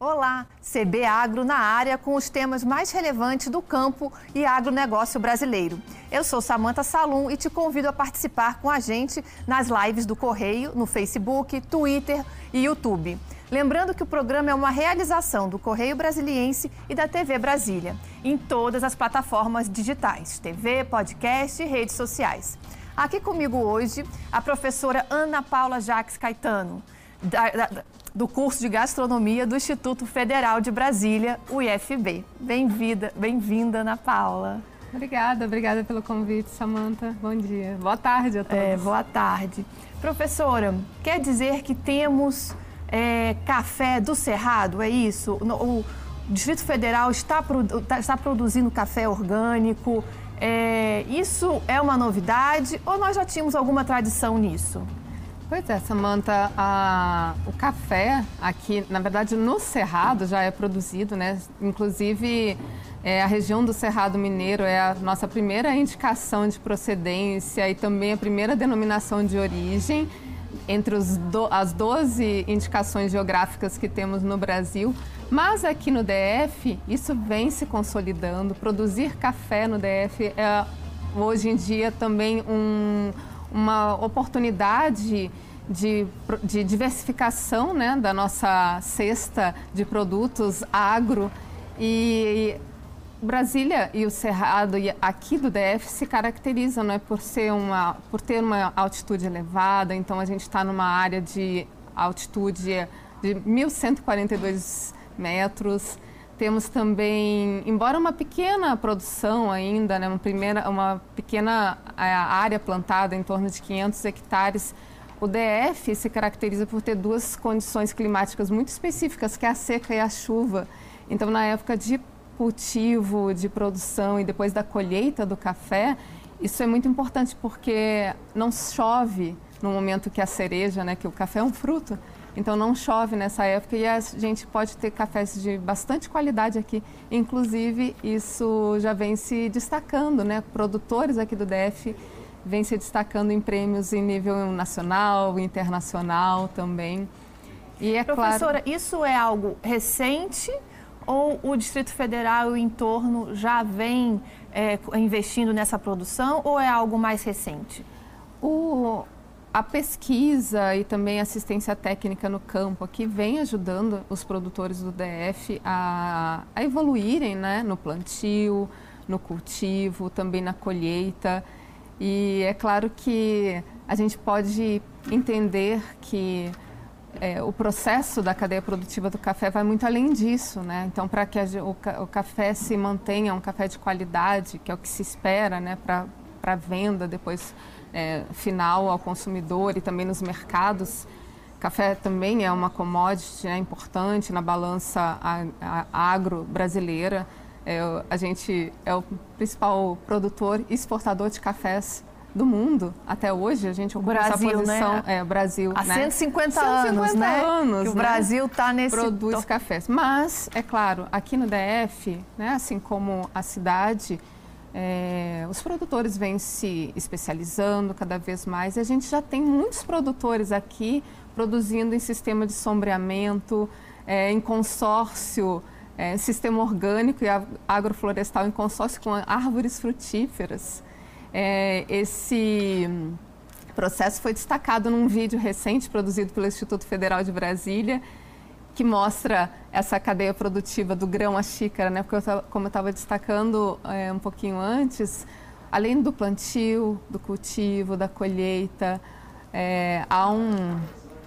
Olá, CB Agro na área com os temas mais relevantes do campo e agronegócio brasileiro. Eu sou Samanta Salum e te convido a participar com a gente nas lives do Correio, no Facebook, Twitter e YouTube. Lembrando que o programa é uma realização do Correio Brasiliense e da TV Brasília, em todas as plataformas digitais, TV, podcast e redes sociais. Aqui comigo hoje a professora Ana Paula Jacques Caetano, da, da, do curso de gastronomia do Instituto Federal de Brasília, o IFB. Bem-vinda, bem-vinda, Ana Paula. Obrigada, obrigada pelo convite, Samanta. Bom dia. Boa tarde a todos. É, boa tarde. Professora, quer dizer que temos é, café do Cerrado, é isso? O Distrito Federal está, tá, está produzindo café orgânico. É, isso é uma novidade ou nós já tínhamos alguma tradição nisso? Pois é, Samanta, a, o café aqui, na verdade, no Cerrado já é produzido, né? Inclusive, é, a região do Cerrado Mineiro é a nossa primeira indicação de procedência e também a primeira denominação de origem entre do, as 12 indicações geográficas que temos no Brasil. Mas aqui no DF, isso vem se consolidando. Produzir café no DF é, hoje em dia, também um uma oportunidade de, de diversificação né, da nossa cesta de produtos agro. E Brasília e o Cerrado aqui do DF se caracterizam né, por, ser uma, por ter uma altitude elevada, então a gente está numa área de altitude de 1.142 metros. Temos também, embora uma pequena produção ainda, né, uma, primeira, uma pequena área plantada, em torno de 500 hectares, o DF se caracteriza por ter duas condições climáticas muito específicas, que é a seca e a chuva. Então, na época de cultivo, de produção e depois da colheita do café, isso é muito importante porque não chove no momento que a cereja, né, que o café é um fruto, então não chove nessa época e a gente pode ter cafés de bastante qualidade aqui. Inclusive, isso já vem se destacando, né? Produtores aqui do DF vêm se destacando em prêmios em nível nacional, internacional também. E é Professora, claro... isso é algo recente ou o Distrito Federal e o entorno já vem é, investindo nessa produção ou é algo mais recente? O, a pesquisa e também assistência técnica no campo aqui vem ajudando os produtores do DF a, a evoluírem né, no plantio, no cultivo, também na colheita. E é claro que a gente pode entender que é, o processo da cadeia produtiva do café vai muito além disso, né? Então, para que a, o, o, café se mantenha um café de qualidade, que é o que se espera, né, para venda depois é, final ao consumidor e também nos mercados. Café também é uma commodity né, importante na balança agro brasileira. É, a gente é o principal produtor e exportador de cafés do mundo até hoje. A gente ocupa Brasil, essa posição. Né? É, Brasil. Há né? 150, 150 anos, né? anos. Que o né? Brasil está nesse. Produz cafés. Mas, é claro, aqui no DF, né, assim como a cidade é, os produtores vêm se especializando cada vez mais e a gente já tem muitos produtores aqui produzindo em sistema de sombreamento, é, em consórcio, é, sistema orgânico e agroflorestal em consórcio com árvores frutíferas. É, esse processo foi destacado num vídeo recente produzido pelo Instituto Federal de Brasília, que mostra essa cadeia produtiva do grão à xícara, né? Porque eu, como eu estava destacando é, um pouquinho antes, além do plantio, do cultivo, da colheita, é, há um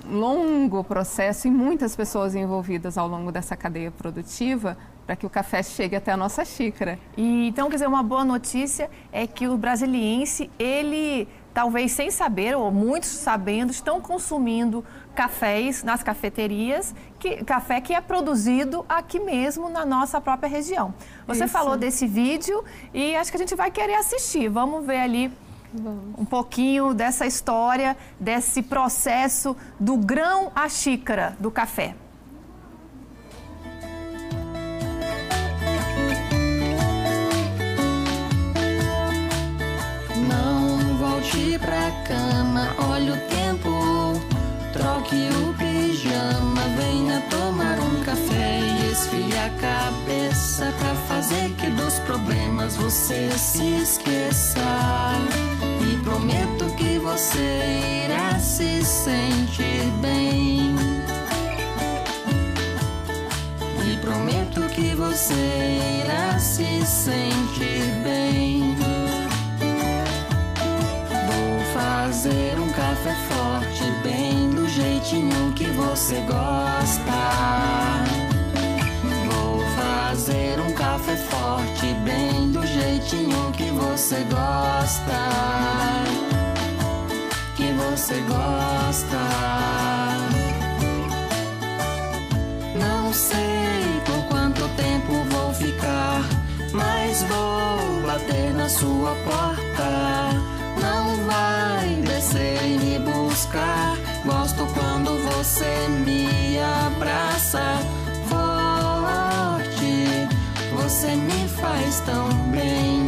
longo processo e muitas pessoas envolvidas ao longo dessa cadeia produtiva para que o café chegue até a nossa xícara. E, então, quer dizer, uma boa notícia é que o brasiliense, ele talvez sem saber, ou muitos sabendo, estão consumindo cafés nas cafeterias, que, café que é produzido aqui mesmo na nossa própria região. Você Isso. falou desse vídeo e acho que a gente vai querer assistir. Vamos ver ali Vamos. um pouquinho dessa história, desse processo do grão à xícara do café. volte pra cama, você se esqueça. E prometo que você irá se sentir bem. E prometo que você irá se sentir bem. Vou fazer um café forte, bem do jeitinho que você gosta. Você gosta. Que você gosta. Não sei por quanto tempo vou ficar, mas vou bater na sua porta. Não vai descer e me buscar. Gosto quando você me abraça forte. Você me faz tão bem.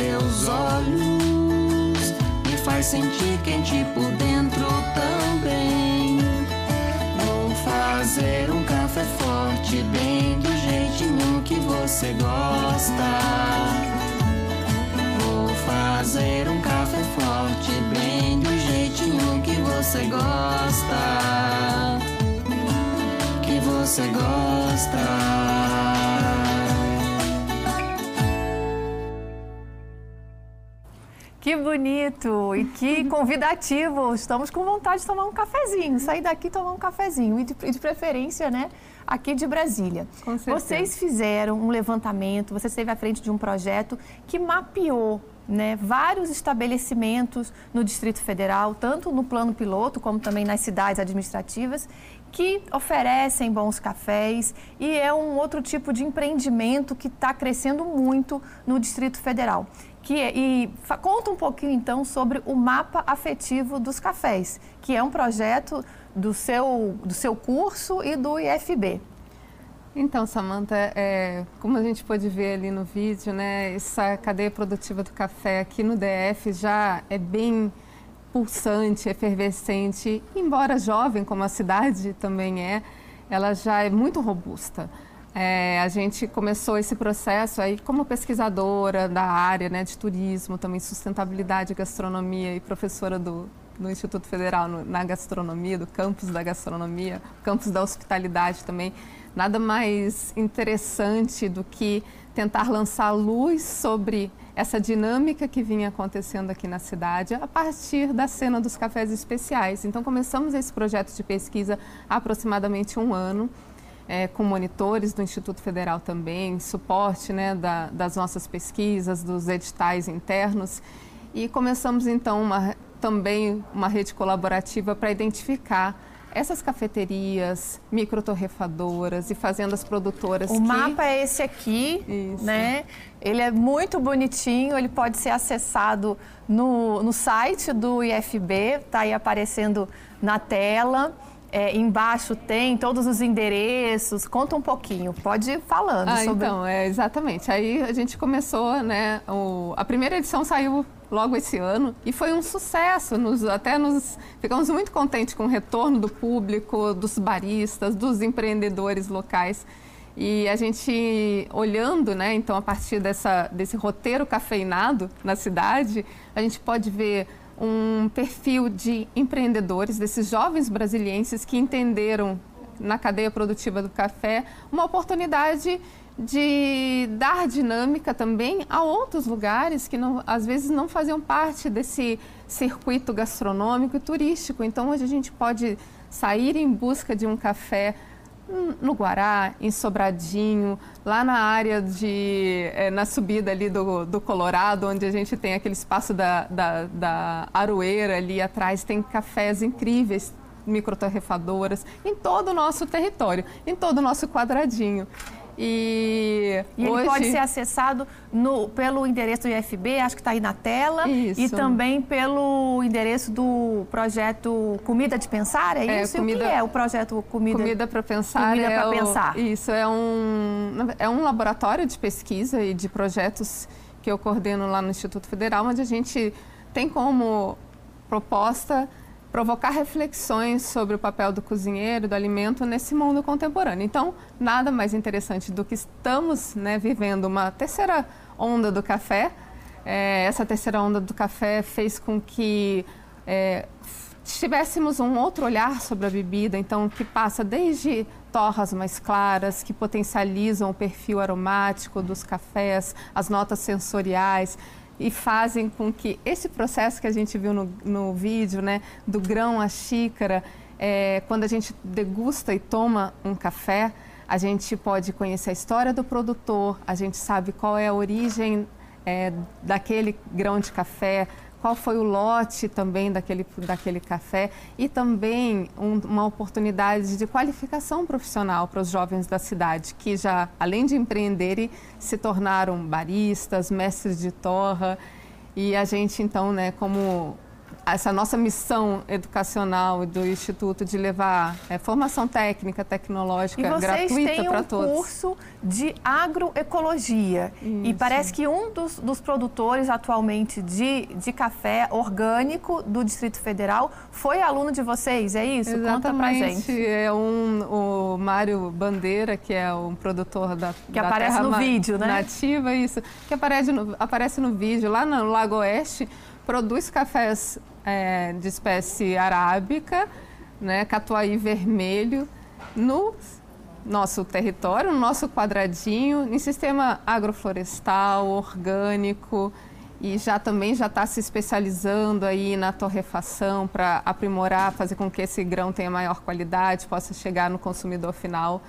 Seus olhos me faz sentir quente por dentro também. Vou fazer um café forte, bem do jeitinho que você gosta. Vou fazer um café forte, bem do jeitinho que você gosta. Que você gosta. Que bonito e que convidativo. Estamos com vontade de tomar um cafezinho, sair daqui e tomar um cafezinho. E de, de preferência, né, aqui de Brasília. Com certeza. Vocês fizeram um levantamento, você esteve à frente de um projeto que mapeou né, vários estabelecimentos no Distrito Federal, tanto no plano piloto como também nas cidades administrativas, que oferecem bons cafés e é um outro tipo de empreendimento que está crescendo muito no Distrito Federal. Que é- e conta um pouquinho então sobre o mapa afetivo dos cafés, que é um projeto do seu, do seu curso e do IFB. Então, Samantha, é, como a gente pôde ver ali no vídeo, né, essa cadeia produtiva do café aqui no DF já é bem pulsante, efervescente, embora jovem, como a cidade também é, ela já é muito robusta. É, a gente começou esse processo aí como pesquisadora da área né, de turismo, também sustentabilidade, gastronomia e professora do, do Instituto Federal no- na gastronomia, do campus da gastronomia, campus da hospitalidade também. Nada mais interessante do que tentar lançar luz sobre essa dinâmica que vinha acontecendo aqui na cidade a partir da cena dos cafés especiais. Então começamos esse projeto de pesquisa há aproximadamente um ano é, com monitores do Instituto Federal também, suporte né, da- das nossas pesquisas, dos editais internos. E começamos então uma, também uma rede colaborativa para identificar essas cafeterias, microtorrefadoras e fazendas produtoras O que... mapa é esse aqui, Isso. né? Ele é muito bonitinho, ele pode ser acessado no, no site do IFB, tá aí aparecendo na tela. É, embaixo tem todos os endereços. Conta um pouquinho, pode ir falando Ah, sobre. então, é, exatamente. Aí a gente começou, né? o- a primeira edição saiu logo esse ano e foi um sucesso. Nos, até nos ficamos muito contentes com o retorno do público, dos baristas, dos empreendedores locais. E a gente olhando, né? Então, a partir dessa, desse roteiro cafeinado na cidade, a gente pode ver um perfil de empreendedores, desses jovens brasilienses que entenderam na cadeia produtiva do café uma oportunidade de dar dinâmica também a outros lugares que não- às vezes não faziam parte desse circuito gastronômico e turístico. Então hoje a gente pode sair em busca de um café no Guará, em Sobradinho, lá na área de. eh, na subida ali do, do Colorado, onde a gente tem aquele espaço da, da, da Aroeira ali atrás, tem cafés incríveis, microtorrefadoras, em todo o nosso território, em todo o nosso quadradinho. E, E ele hoje... pode ser acessado no- pelo endereço do IFB, acho que está aí na tela, Isso. e também pelo endereço do projeto Comida de Pensar, é, É, isso? comida- e o que é o projeto Comida? Comida para pensar. Comida é pra o- pensar. Isso, é um, é um laboratório de pesquisa e de projetos que eu coordeno lá no Instituto Federal, onde a gente tem como proposta provocar reflexões sobre o papel do cozinheiro, do alimento nesse mundo contemporâneo. Então, nada mais interessante do que estamos né, vivendo uma terceira onda do café. É, essa terceira onda do café fez com que é, tivéssemos um outro olhar sobre a bebida, então que passa desde torras mais claras, que potencializam o perfil aromático dos cafés, as notas sensoriais e fazem com que esse processo que a gente viu no, no vídeo, né, do grão à xícara, é, quando a gente degusta e toma um café, a gente pode conhecer a história do produtor, a gente sabe qual é a origem é, daquele grão de café, qual foi o lote também daquele, daquele café e também um, uma oportunidade de qualificação profissional para os jovens da cidade, que já, além de empreenderem, se tornaram baristas, mestres de torra. E a gente, então, né, como essa nossa missão educacional do Instituto de levar é, formação técnica, tecnológica gratuita para um todos. Um curso de agroecologia. Isso. E parece que um dos, dos, produtores atualmente de, de café orgânico do Distrito Federal foi aluno de vocês, é isso? Exatamente. Conta pra gente. É um, o Mário Bandeira, que é um produtor da Que da aparece no vídeo, né? Nativa, isso. Que aparece no, aparece no vídeo, lá no Lago Oeste, produz cafés é, de espécie arábica, né, catuai vermelho, no nosso território, no nosso quadradinho, em sistema agroflorestal, orgânico, e já também já está se especializando aí na torrefação para aprimorar, fazer com que esse grão tenha maior qualidade, possa chegar no consumidor final.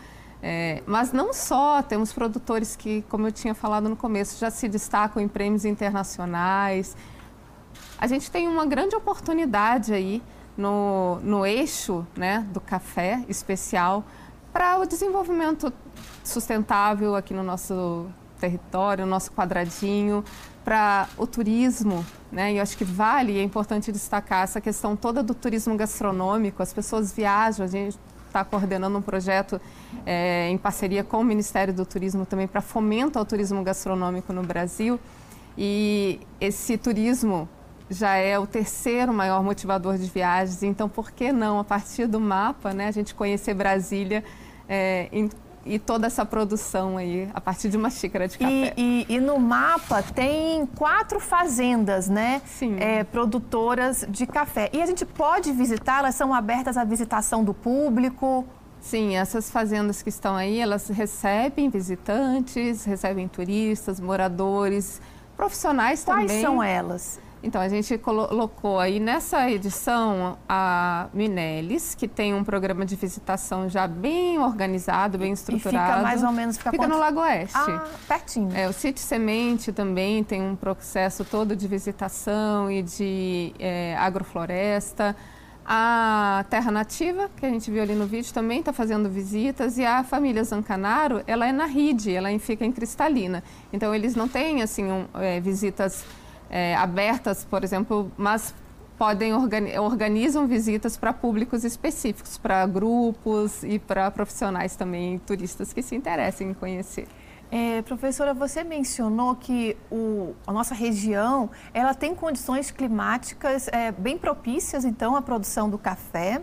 É, mas não só, temos produtores que, como eu tinha falado no começo, já se destacam em prêmios internacionais, a gente tem uma grande oportunidade aí no, no eixo né, do café especial para o desenvolvimento sustentável aqui no nosso território, no nosso quadradinho, para o turismo, né? E eu acho que vale, é importante destacar essa questão toda do turismo gastronômico. As pessoas viajam, a gente está coordenando um projeto é, em parceria com o Ministério do Turismo também para fomento ao turismo gastronômico no Brasil. E esse turismo já é o terceiro maior motivador de viagens. Então, por que não, a partir do mapa, né, a gente conhecer Brasília é, em, e toda essa produção aí, a partir de uma xícara de café. E, e, e no mapa tem quatro fazendas, né? Sim. É, produtoras de café. E a gente pode visitar, elas são abertas à visitação do público? Sim, essas fazendas que estão aí, elas recebem visitantes, recebem turistas, moradores, profissionais Quais também. Quais são elas? Então, a gente colocou aí nessa edição a Minelis, que tem um programa de visitação já bem organizado, bem estruturado. E fica mais ou menos... Fica, fica no Lago Oeste. Ah, pertinho. É, o Sítio Semente também tem um processo todo de visitação e de é, agrofloresta. A Terra Nativa, que a gente viu ali no vídeo, também está fazendo visitas. E a família Zancanaro, ela é na RID, ela fica em Cristalina. Então, eles não têm, assim, um, é, visitas é, abertas, por exemplo, mas podem organizam visitas para públicos específicos, para grupos e para profissionais também, turistas que se interessem em conhecer. É, professora, você mencionou que o, a nossa região ela tem condições climáticas é, bem propícias, então, à produção do café.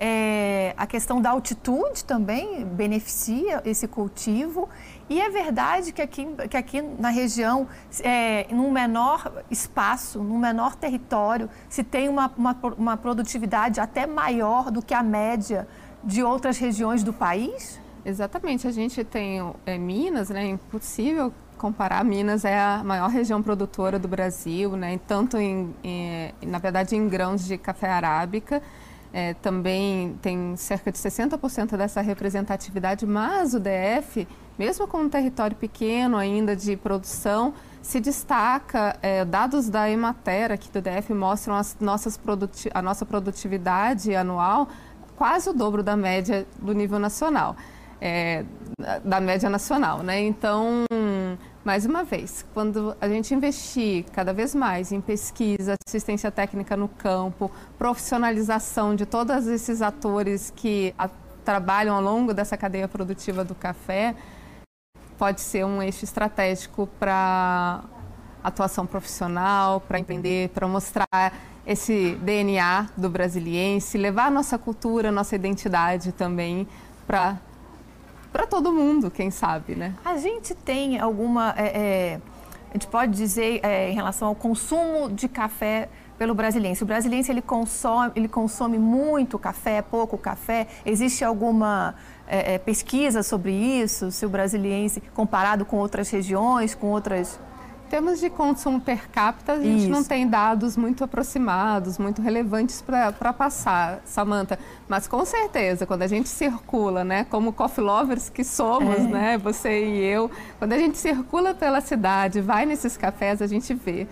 É, a questão da altitude também beneficia esse cultivo. E é verdade que aqui, que aqui na região, é, num menor espaço, num menor território, se tem uma, uma, uma produtividade até maior do que a média de outras regiões do país? Exatamente. A gente tem é, Minas, né? É impossível comparar. Minas é a maior região produtora do Brasil, né? Tanto em, em na verdade, em grãos de café arábica é, também tem cerca de 60% dessa representatividade, mas o DF, mesmo com um território pequeno ainda de produção, se destaca, é, dados da Emater aqui do DF mostram as nossas a nossa produtividade anual quase o dobro da média do nível nacional, é, da média nacional, né? Então, mais uma vez, quando a gente investir cada vez mais em pesquisa, assistência técnica no campo, profissionalização de todos esses atores que a, trabalham ao longo dessa cadeia produtiva do café, pode ser um eixo estratégico para atuação profissional, para empreender, para mostrar esse DNA do brasiliense, levar a nossa cultura, a nossa identidade também para para todo mundo, quem sabe, né? A gente tem alguma, é, é, a gente pode dizer é, em relação ao consumo de café pelo brasiliense. O brasiliense ele consome, ele consome muito café, pouco café. Existe alguma é, é, pesquisa sobre isso? Se o brasiliense comparado com outras regiões, com outras termos de consumo per capita, a gente Isso. não tem dados muito aproximados, muito relevantes para passar, Samantha. Mas com certeza, quando a gente circula, né, como coffee lovers que somos, é. né, você e eu, quando a gente circula pela cidade, vai nesses cafés, a gente vê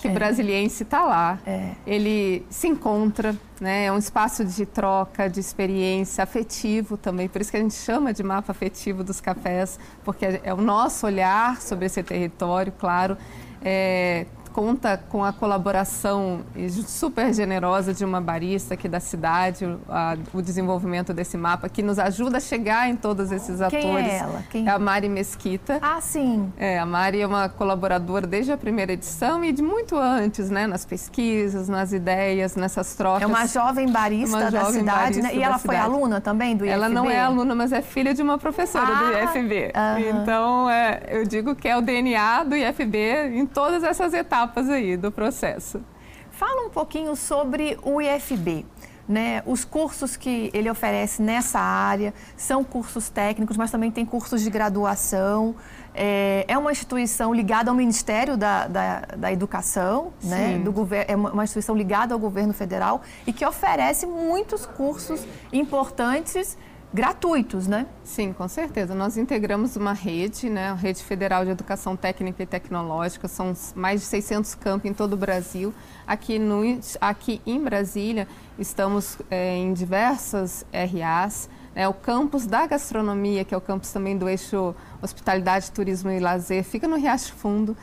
que é. brasiliense está lá. É. Ele se encontra, né? É um espaço de troca, de experiência, afetivo também. Por isso que a gente chama de mapa afetivo dos cafés, porque é o nosso olhar sobre esse território, claro. É, conta com a colaboração super generosa de uma barista aqui da cidade, a, o desenvolvimento desse mapa, que nos ajuda a chegar em todos esses atores. Quem é ela? Quem... É a Mari Mesquita. Ah, sim. É, a Mari é uma colaboradora desde a primeira edição e de muito antes, né? Nas pesquisas, nas ideias, nessas trocas. É uma jovem barista uma da jovem cidade, barista né? E ela foi cidade. aluna também do IFB? Ela não é aluna, mas é filha de uma professora ah, do IFB. Uh -huh. Então, é, eu digo que é o DNA do IFB em todas essas etapas aí do processo. Fala um pouquinho sobre o IFB. Né, os cursos que ele oferece nessa área são cursos técnicos, mas também tem cursos de graduação. É, é uma instituição ligada ao Ministério da, da, da Educação, né, do é uma instituição ligada ao governo federal e que oferece muitos cursos importantes gratuitos, né? Sim, com certeza. Nós integramos uma rede, né, a Rede Federal de Educação Técnica e Tecnológica, são mais de 600 campos em todo o Brasil. Aqui, no, aqui em Brasília, estamos é, em diversas RAs, né, o campus da gastronomia, que é o campus também do eixo Hospitalidade, Turismo e Lazer, fica no Riacho Fundo.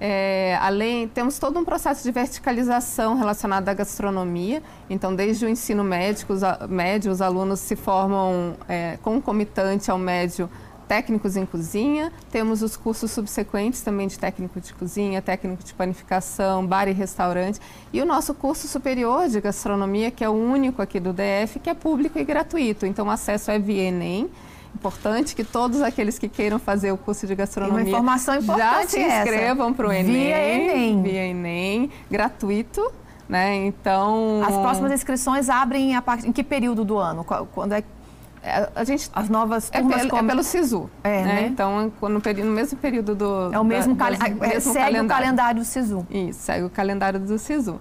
É, além, temos todo um processo de verticalização relacionado à gastronomia. Então, desde o ensino médico, os, médio, os alunos se formam é, concomitante ao médio técnicos em cozinha. Temos os cursos subsequentes também de técnico de cozinha, técnico de panificação, bar e restaurante. E o nosso curso superior de gastronomia, que é o único aqui do DF, que é público e gratuito. Então, o acesso é via Enem importante que todos aqueles que queiram fazer o curso de gastronomia uma informação importante já se inscrevam para o Enem, via Enem, via Enem, gratuito. Né? Então, as próximas inscrições abrem a part... em que período do ano? Quando é é, a gente as novas é turmas é pelo, como... é pelo SISU, é, né? né? Então, no, no, mesmo período do é o mesmo, da, cal... é, mesmo segue calendário. o calendário do SISU. Isso, segue o calendário do SISU.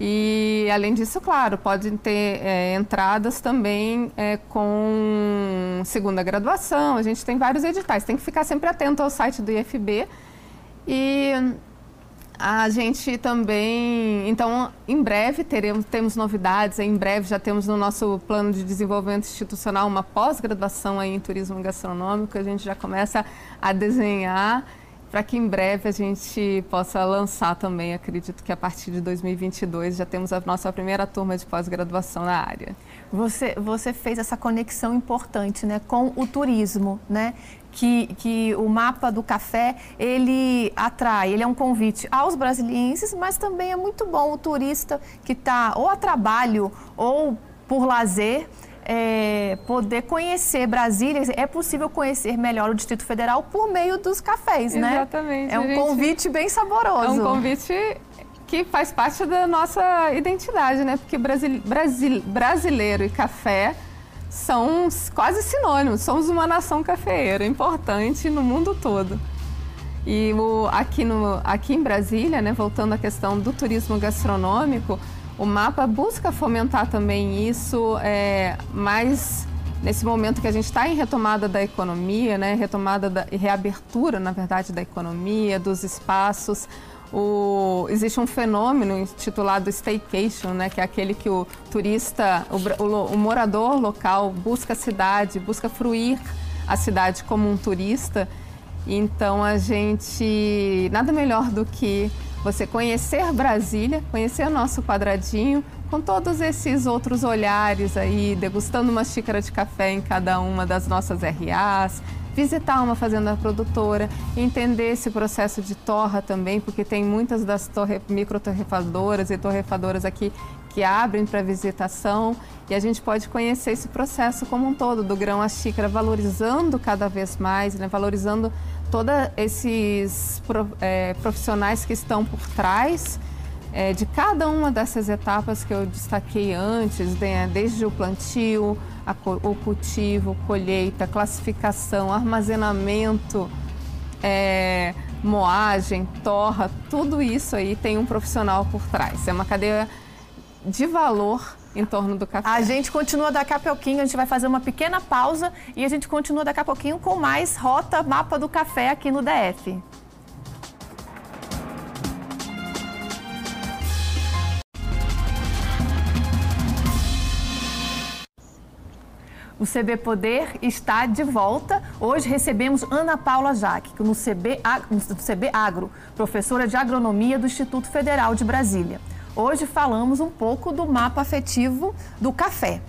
E, além disso, claro, pode ter é, entradas também é, com segunda graduação. A gente tem vários editais. Tem que ficar sempre atento ao site do IFB. E a gente também, então, em breve teremos temos novidades. Em breve já temos no nosso plano de desenvolvimento institucional uma pós-graduação em turismo gastronômico. A gente já começa a desenhar para que em breve a gente possa lançar também. Acredito que a partir de 2022 já temos a nossa primeira turma de pós-graduação na área. Você, você fez essa conexão importante né, com o turismo, né? Que, que o mapa do café ele atrai, ele é um convite aos brasilienses, mas também é muito bom o turista que está ou a trabalho ou por lazer é, poder conhecer Brasília, é possível conhecer melhor o Distrito Federal por meio dos cafés, né? Exatamente. É um gente... convite bem saboroso. É um convite que faz parte da nossa identidade, né? Porque Brasil, Brasil, brasileiro e café são quase sinônimos. Somos uma nação cafeeira importante no mundo todo. E o, aqui, no, aqui em Brasília, né, voltando à questão do turismo gastronômico, o mapa busca fomentar também isso, é, mais nesse momento que a gente está em retomada da economia, né, retomada da, reabertura, na verdade, da economia, dos espaços. O, existe um fenômeno intitulado staycation, né, que é aquele que o turista, o, o, o morador local busca a cidade, busca fruir a cidade como um turista. Então a gente nada melhor do que você conhecer Brasília, conhecer o nosso quadradinho, com todos esses outros olhares aí, degustando uma xícara de café em cada uma das nossas RAs, visitar uma fazenda produtora, entender esse processo de torra também, porque tem muitas das torre, microtorrefadoras e torrefadoras aqui que abrem para visitação e a gente pode conhecer esse processo como um todo, do grão à xícara, valorizando cada vez mais, né, valorizando todos esses é, profissionais que estão por trás é, de cada uma dessas etapas que eu destaquei antes, né, desde o plantio, a, o cultivo, colheita, classificação, armazenamento, é, moagem, torra, tudo isso aí tem um profissional por trás. É uma cadeia de valor em torno do café. A gente continua daqui a pouquinho, a gente vai fazer uma pequena pausa e a gente continua daqui a pouquinho com mais Rota Mapa do Café aqui no DF. O CB Poder está de volta. Hoje recebemos Ana Paula Jaque, no CB, Agro, professora de agronomia do Instituto Federal de Brasília. Hoje falamos um pouco do mapa afetivo do café.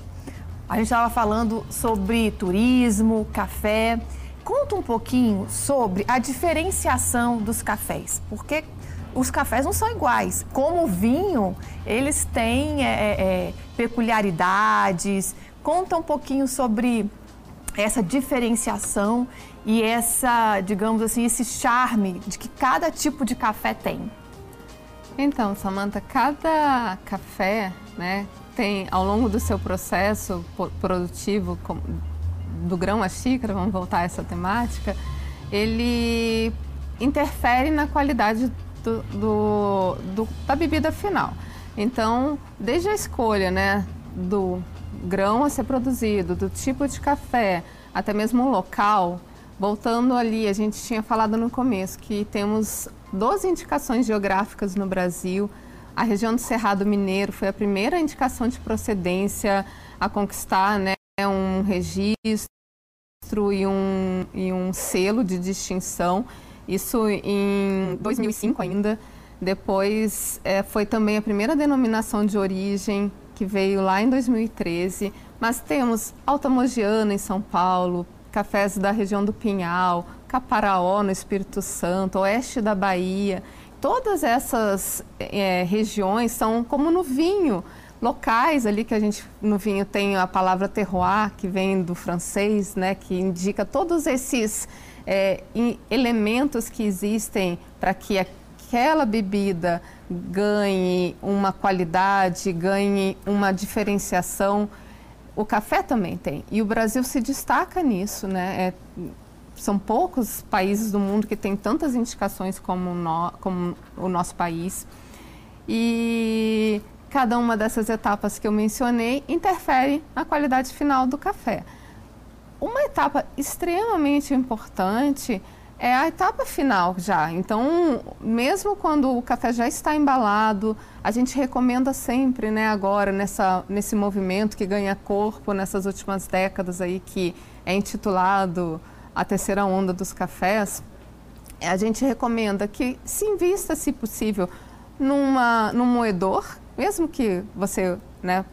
A gente estava falando sobre turismo, café. Conta um pouquinho sobre a diferenciação dos cafés, porque os cafés não são iguais. Como o vinho, eles têm é, é, é peculiaridades, Conta um pouquinho sobre essa diferenciação e essa, digamos assim, esse charme de que cada tipo de café tem. Então, Samantha, cada café, né, tem ao longo do seu processo produtivo do grão à xícara, vamos voltar a essa temática, ele interfere na qualidade do, do, do, da bebida final. Então, desde a escolha, né, do grão a ser produzido, do tipo de café, até mesmo o local, voltando ali, a gente tinha falado no começo que temos 12 indicações geográficas no Brasil. A região do Cerrado Mineiro foi a primeira indicação de procedência a conquistar né, um registro e um, e um selo de distinção. Isso em 2005 ainda. Depois é, foi também a primeira denominação de origem que veio lá em 2013, mas temos Altamogiana em São Paulo, cafés da região do Pinhal, Caparaó no Espírito Santo, oeste da Bahia. Todas essas é, regiões são como no vinho, locais ali que a gente no vinho tem a palavra terroir, que vem do francês, né, que indica todos esses é, elementos que existem para que aquela bebida ganhe uma qualidade, ganhe uma diferenciação. O café também tem. E o Brasil se destaca nisso, né? É, são poucos países do mundo que têm tantas indicações como, no, como o nosso país. E cada uma dessas etapas que eu mencionei interfere na qualidade final do café. Uma etapa extremamente importante é a etapa final já. Então, mesmo quando o café já está embalado, a gente recomenda sempre, né, agora nessa, nesse movimento que ganha corpo nessas últimas décadas aí, que é intitulado a terceira onda dos cafés, a gente recomenda que se invista, se possível, numa, num moedor, mesmo que você, né,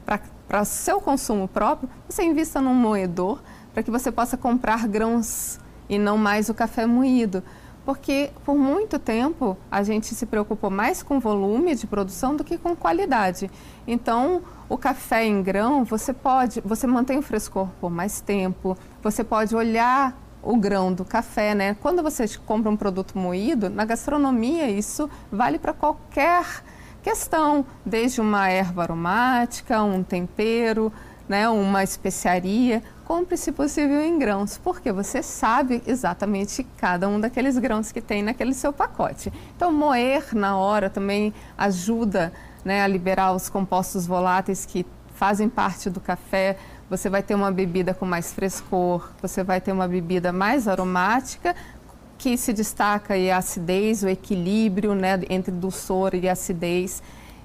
para seu consumo próprio, você invista num moedor para que você possa comprar grãos e não mais o café moído. Porque por muito tempo a gente se preocupou mais com volume de produção do que com qualidade. Então, o café em grão, você pode, você mantém o frescor por mais tempo, você pode olhar o grão do café, né? Quando você compra um produto moído, na gastronomia isso vale para qualquer questão, desde uma erva aromática, um tempero, né, uma especiaria, compre se possível em grãos, porque você sabe exatamente cada um daqueles grãos que tem naquele seu pacote. Então, moer na hora também ajuda né, a liberar os compostos voláteis que fazem parte do café. Você vai ter uma bebida com mais frescor, você vai ter uma bebida mais aromática, que se destaca a acidez, o equilíbrio né, entre dulçor e acidez.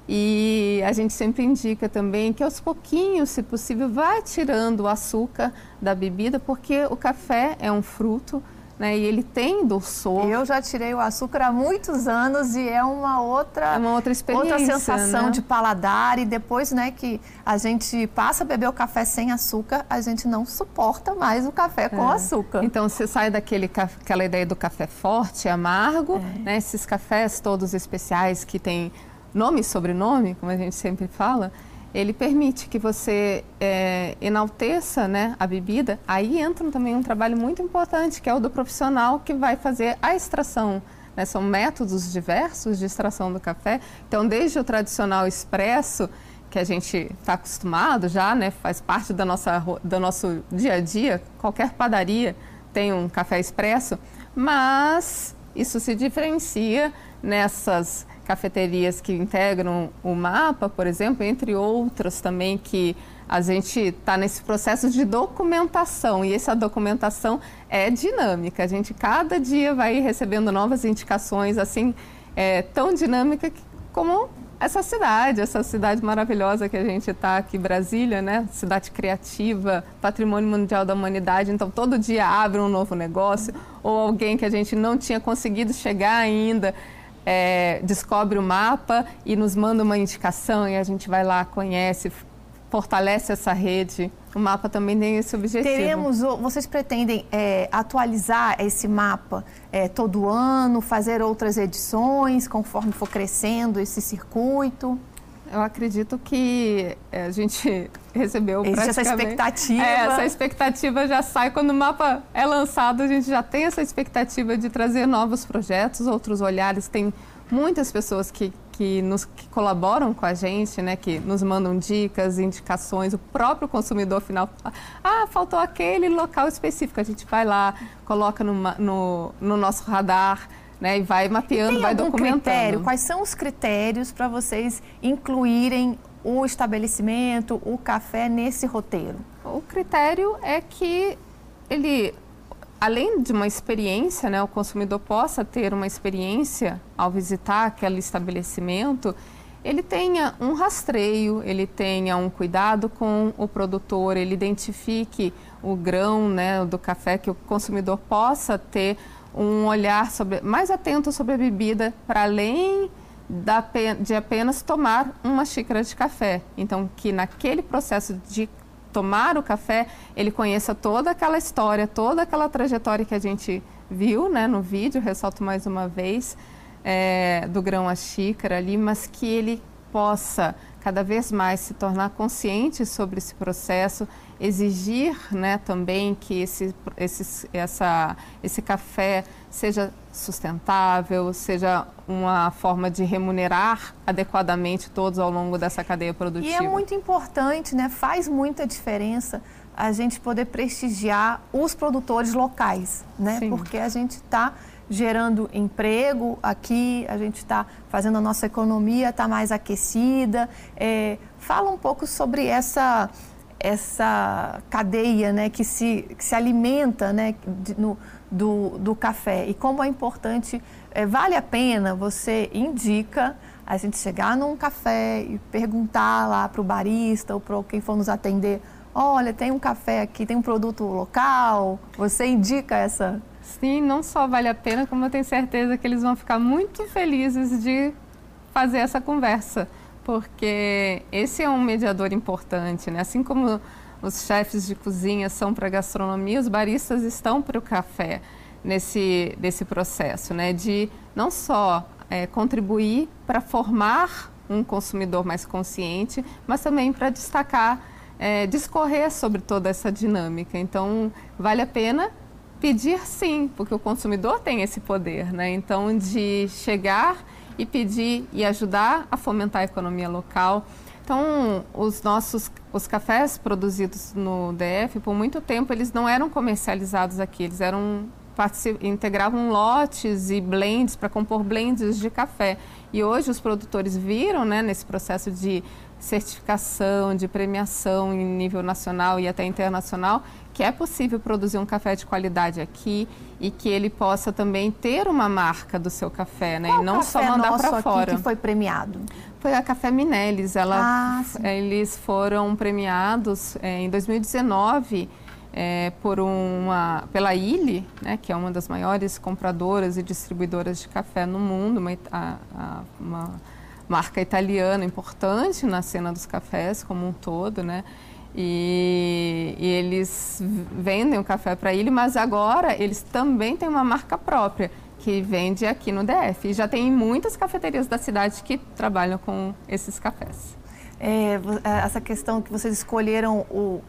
E a gente sempre indica também que aos pouquinhos, se possível, vá tirando o açúcar da bebida, porque o café é um fruto, né? E ele tem doçor. Eu já tirei o açúcar há muitos anos e é uma outra, é uma outra experiência, outra sensação né? de paladar e depois, né, que a gente passa a beber o café sem açúcar, a gente não suporta mais o café com é. açúcar. Então você sai daquele aquela ideia do café forte, amargo, é. né? Esses cafés todos especiais que tem nome e sobrenome, como a gente sempre fala ele permite que você é, enalteça né, a bebida. Aí entra também um trabalho muito importante, que é o do profissional que vai fazer a extração. Né? São métodos diversos de extração do café. Então, desde o tradicional expresso, que a gente está acostumado já, né, faz parte da nossa, do nosso dia a dia, qualquer padaria tem um café expresso, mas isso se diferencia nessas cafeterias que integram o mapa, por exemplo, entre outras também que a gente está nesse processo de documentação e essa documentação é dinâmica. A gente cada dia vai recebendo novas indicações, assim, é, tão dinâmica como essa cidade, essa cidade maravilhosa que a gente está aqui, Brasília, né? Cidade criativa, patrimônio mundial da humanidade. Então, todo dia abre um novo negócio ou alguém que a gente não tinha conseguido chegar ainda é, descobre o mapa e nos manda uma indicação e a gente vai lá, conhece, fortalece essa rede. O mapa também tem esse objetivo. Teremos, vocês pretendem é, atualizar esse mapa é, todo ano, fazer outras edições conforme for crescendo esse circuito? Eu acredito que é, a gente recebeu Existe essa expectativa. É, essa expectativa já sai quando o mapa é lançado, a gente já tem essa expectativa de trazer novos projetos, outros olhares. Tem muitas pessoas que, que, nos, que colaboram com a gente, né, que nos mandam dicas, indicações. O próprio consumidor final fala, ah, faltou aquele local específico. A gente vai lá, coloca no, no, no nosso radar né? E vai mapeando, Tem vai algum documentando. Critério? Quais são os critérios para vocês incluírem o estabelecimento, o café nesse roteiro? O critério é que ele, além de uma experiência, né, o consumidor possa ter uma experiência ao visitar aquele estabelecimento, ele tenha um rastreio, ele tenha um cuidado com o produtor, ele identifique o grão né, do café, que o consumidor possa ter um olhar sobre, mais atento sobre a bebida, para além da, de apenas tomar uma xícara de café. Então, que naquele processo de tomar o café, ele conheça toda aquela história, toda aquela trajetória que a gente viu né, no vídeo, ressalto mais uma vez, é, do grão à xícara ali, mas que ele possa cada vez mais se tornar consciente sobre esse processo, exigir né, também que esse, esse, essa, esse café seja sustentável, seja uma forma de remunerar adequadamente todos ao longo dessa cadeia produtiva. E é muito importante, né, faz muita diferença a gente poder prestigiar os produtores locais, né? Sim. Porque a gente está gerando emprego aqui, a gente está fazendo a nossa economia estar tá mais aquecida. É, fala um pouco sobre essa essa cadeia né, que, se, que se alimenta né, de, no, do, do café. E como é importante, é, vale a pena, você indica a gente chegar num café e perguntar lá para o barista ou para quem for nos atender, olha, tem um café aqui, tem um produto local, você indica essa? Sim, não só vale a pena, como eu tenho certeza que eles vão ficar muito felizes de fazer essa conversa, porque esse é um mediador importante, né? Assim como os chefes de cozinha são para a gastronomia, os baristas estão para o café nesse, nesse processo, né? De não só é, contribuir para formar um consumidor mais consciente, mas também para destacar, é, discorrer sobre toda essa dinâmica. Então, vale a pena Pedir sim, porque o consumidor tem esse poder, né? Então, de chegar e pedir e ajudar a fomentar a economia local. Então, os nossos os cafés produzidos no DF, por muito tempo, eles não eram comercializados aqui, eles eram integravam lotes e blends para compor blends de café. E hoje os produtores viram, né, nesse processo de certificação, de premiação em nível nacional e até internacional, que é possível produzir um café de qualidade aqui e que ele possa também ter uma marca do seu café, né? Qual e não só mandar para fora. que foi premiado? Foi a Café Minelis. Ela, ah, eles foram premiados é, em 2019 é, por uma, pela Illy, né, que é uma das maiores compradoras e distribuidoras de café no mundo, uma, a, a, uma marca italiana importante na cena dos cafés como um todo, né? E, e eles vendem o café para ele, mas agora eles também têm uma marca própria que vende aqui no DF. E já tem muitas cafeterias da cidade que trabalham com esses cafés. É, é essa questão que vocês escolheram o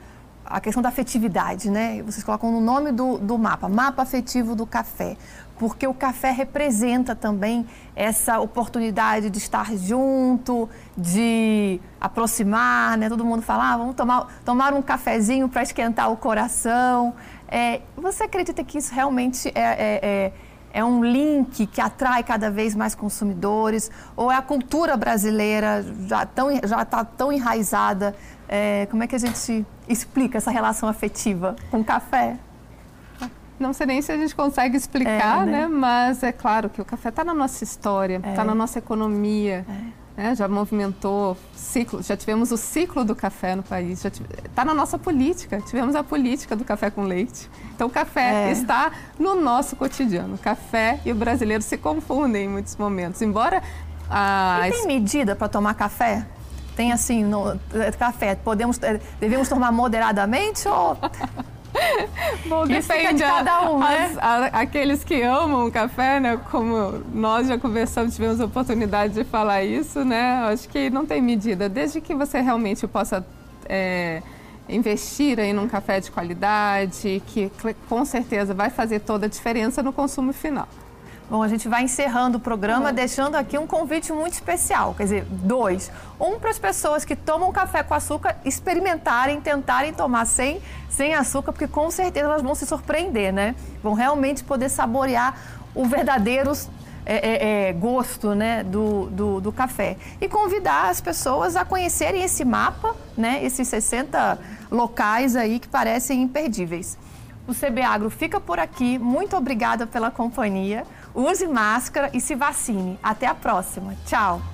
a questão da afetividade, né? Vocês colocam no nome do, do mapa, mapa afetivo do café, porque o café representa também essa oportunidade de estar junto, de aproximar, né? Todo mundo fala, ah, vamos tomar, tomar um cafezinho para esquentar o coração. É, você acredita que isso realmente é, é, é é um link que atrai cada vez mais consumidores? Ou é a cultura brasileira já está já tá tão enraizada é, como é que a gente explica essa relação afetiva com café? Não sei nem se a gente consegue explicar, é, né? né? Mas é claro que o café está na nossa história, está é. na nossa economia. É. Né? Já movimentou ciclo, já tivemos o ciclo do café no país, está na nossa política, tivemos a política do café com leite. Então o café é. está no nosso cotidiano. O café e o brasileiro se confundem em muitos momentos. Embora a... E tem medida para tomar café? Tem assim, no, é, café, podemos, é, devemos tomar moderadamente ou... Bom, Isso depende de cada um, né? aqueles que amam o café, né? Como nós já conversamos, tivemos a oportunidade de falar isso, né? Acho que não tem medida. Desde que você realmente possa é, investir aí num café de qualidade, que com certeza vai fazer toda a diferença no consumo final. Bom, a gente vai encerrando o programa, uhum. deixando aqui um convite muito especial. Quer dizer, dois. Um para as pessoas que tomam café com açúcar experimentarem, tentarem tomar sem, sem açúcar, porque com certeza elas vão se surpreender, né? Vão realmente poder saborear o verdadeiro é, é, é, gosto né, do, do, do, café. E convidar as pessoas a conhecerem esse mapa, né, esses 60 locais aí que parecem imperdíveis. O CB Agro fica por aqui. Muito obrigada pela companhia use máscara e se vacine. Até a próxima. Tchau!